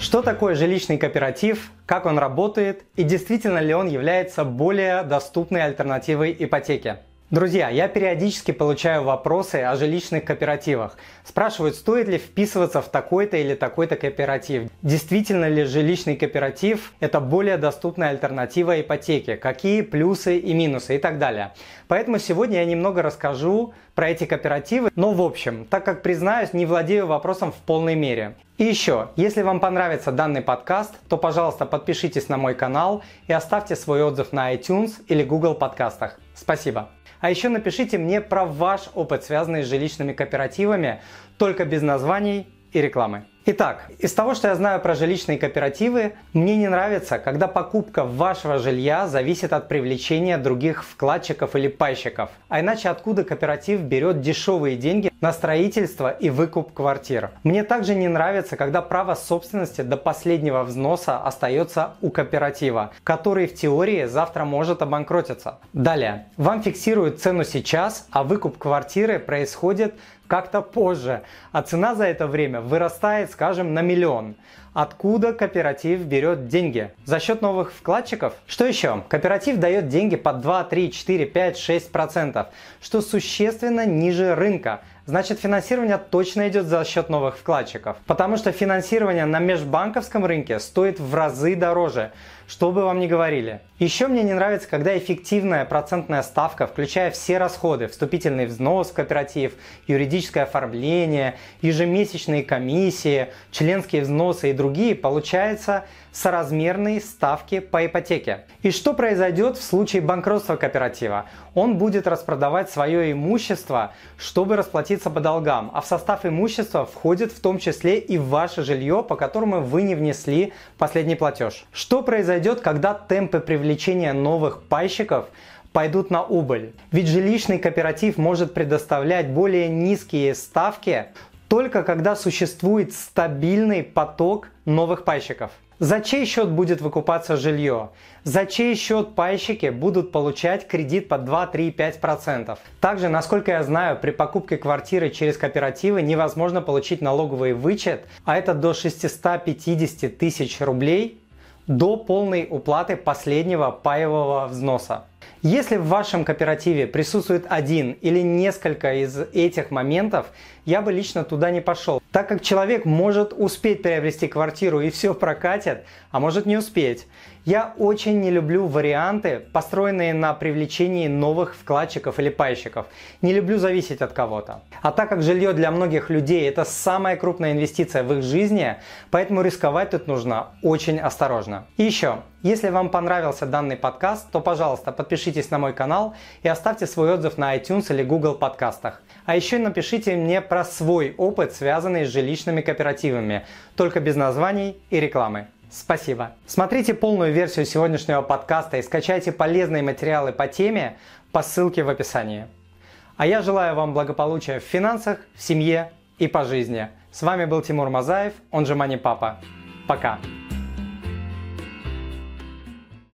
Что такое жилищный кооператив, как он работает и действительно ли он является более доступной альтернативой ипотеке? Друзья, я периодически получаю вопросы о жилищных кооперативах. Спрашивают, стоит ли вписываться в такой-то или такой-то кооператив. Действительно ли жилищный кооператив – это более доступная альтернатива ипотеке? Какие плюсы и минусы и так далее. Поэтому сегодня я немного расскажу про эти кооперативы. Но в общем, так как признаюсь, не владею вопросом в полной мере. И еще, если вам понравится данный подкаст, то, пожалуйста, подпишитесь на мой канал и оставьте свой отзыв на iTunes или Google подкастах. Спасибо. А еще напишите мне про ваш опыт, связанный с жилищными кооперативами, только без названий и рекламы. Итак, из того, что я знаю про жилищные кооперативы, мне не нравится, когда покупка вашего жилья зависит от привлечения других вкладчиков или пайщиков. А иначе откуда кооператив берет дешевые деньги на строительство и выкуп квартир? Мне также не нравится, когда право собственности до последнего взноса остается у кооператива, который в теории завтра может обанкротиться. Далее, вам фиксируют цену сейчас, а выкуп квартиры происходит как-то позже, а цена за это время вырастает, скажем, на миллион. Откуда кооператив берет деньги? За счет новых вкладчиков? Что еще? Кооператив дает деньги под 2, 3, 4, 5, 6 процентов, что существенно ниже рынка. Значит, финансирование точно идет за счет новых вкладчиков. Потому что финансирование на межбанковском рынке стоит в разы дороже, что бы вам ни говорили. Еще мне не нравится, когда эффективная процентная ставка, включая все расходы, вступительный взнос в кооператив, юридическое оформление, ежемесячные комиссии, членские взносы и другие, получается соразмерные ставки по ипотеке. И что произойдет в случае банкротства кооператива? Он будет распродавать свое имущество, чтобы расплатиться по долгам, а в состав имущества входит в том числе и ваше жилье, по которому вы не внесли последний платеж. Что произойдет, когда темпы привлечения новых пайщиков пойдут на убыль. Ведь жилищный кооператив может предоставлять более низкие ставки только когда существует стабильный поток новых пайщиков. За чей счет будет выкупаться жилье? За чей счет пайщики будут получать кредит под 2, 3, 5%? Также, насколько я знаю, при покупке квартиры через кооперативы невозможно получить налоговый вычет, а это до 650 тысяч рублей до полной уплаты последнего паевого взноса. Если в вашем кооперативе присутствует один или несколько из этих моментов, я бы лично туда не пошел, так как человек может успеть приобрести квартиру и все прокатит, а может не успеть. Я очень не люблю варианты, построенные на привлечении новых вкладчиков или пайщиков. Не люблю зависеть от кого-то. А так как жилье для многих людей это самая крупная инвестиция в их жизни, поэтому рисковать тут нужно очень осторожно. И еще, если вам понравился данный подкаст, то, пожалуйста, подпишитесь на мой канал и оставьте свой отзыв на iTunes или Google подкастах. А еще напишите мне про свой опыт, связанный с жилищными кооперативами, только без названий и рекламы. Спасибо. Смотрите полную версию сегодняшнего подкаста и скачайте полезные материалы по теме по ссылке в описании. А я желаю вам благополучия в финансах, в семье и по жизни. С вами был Тимур Мазаев, он же Мани Папа. Пока.